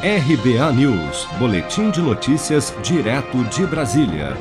RBA News, Boletim de Notícias, direto de Brasília.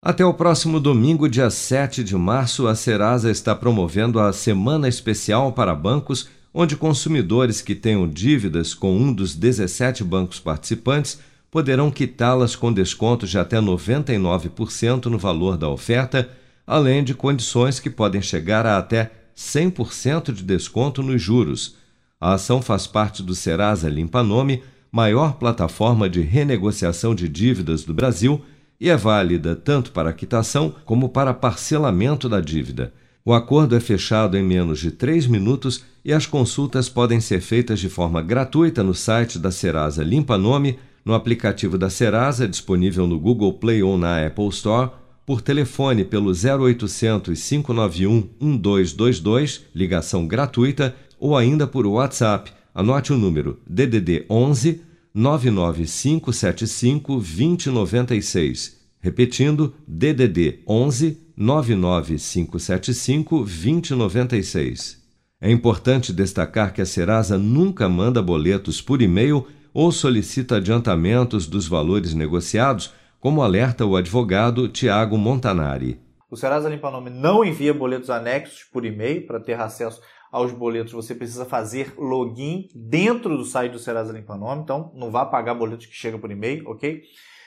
Até o próximo domingo, dia 7 de março, a Serasa está promovendo a Semana Especial para Bancos, onde consumidores que tenham dívidas com um dos 17 bancos participantes poderão quitá-las com desconto de até 99% no valor da oferta, além de condições que podem chegar a até 100% de desconto nos juros. A ação faz parte do Serasa Limpa Nome, maior plataforma de renegociação de dívidas do Brasil, e é válida tanto para quitação como para parcelamento da dívida. O acordo é fechado em menos de três minutos e as consultas podem ser feitas de forma gratuita no site da Serasa Limpa Nome, no aplicativo da Serasa, disponível no Google Play ou na Apple Store, por telefone pelo 0800 591 1222, ligação gratuita, ou ainda por WhatsApp. Anote o número DDD 11 99575 2096. Repetindo, DDD 11 99575 2096. É importante destacar que a Serasa nunca manda boletos por e-mail ou solicita adiantamentos dos valores negociados, como alerta o advogado Tiago Montanari. O Serasa Limpa Nome não envia boletos anexos por e-mail para ter acesso aos boletos, você precisa fazer login dentro do site do Serasa Limpa Nome, então não vá pagar boletos que chegam por e-mail, ok?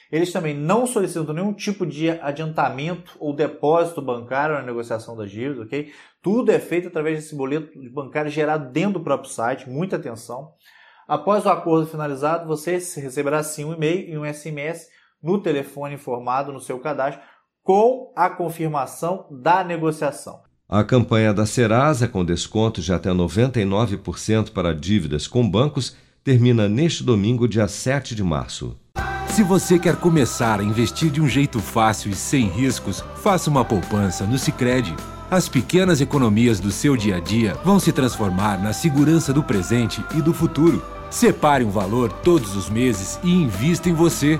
Eles também não solicitam nenhum tipo de adiantamento ou depósito bancário na negociação das dívidas, ok? Tudo é feito através desse boleto bancário gerado dentro do próprio site, muita atenção. Após o acordo finalizado, você receberá sim um e-mail e um SMS no telefone informado no seu cadastro com a confirmação da negociação. A campanha da Serasa, com desconto de até 99% para dívidas com bancos, termina neste domingo, dia 7 de março. Se você quer começar a investir de um jeito fácil e sem riscos, faça uma poupança no Sicredi. As pequenas economias do seu dia a dia vão se transformar na segurança do presente e do futuro. Separe um valor todos os meses e invista em você.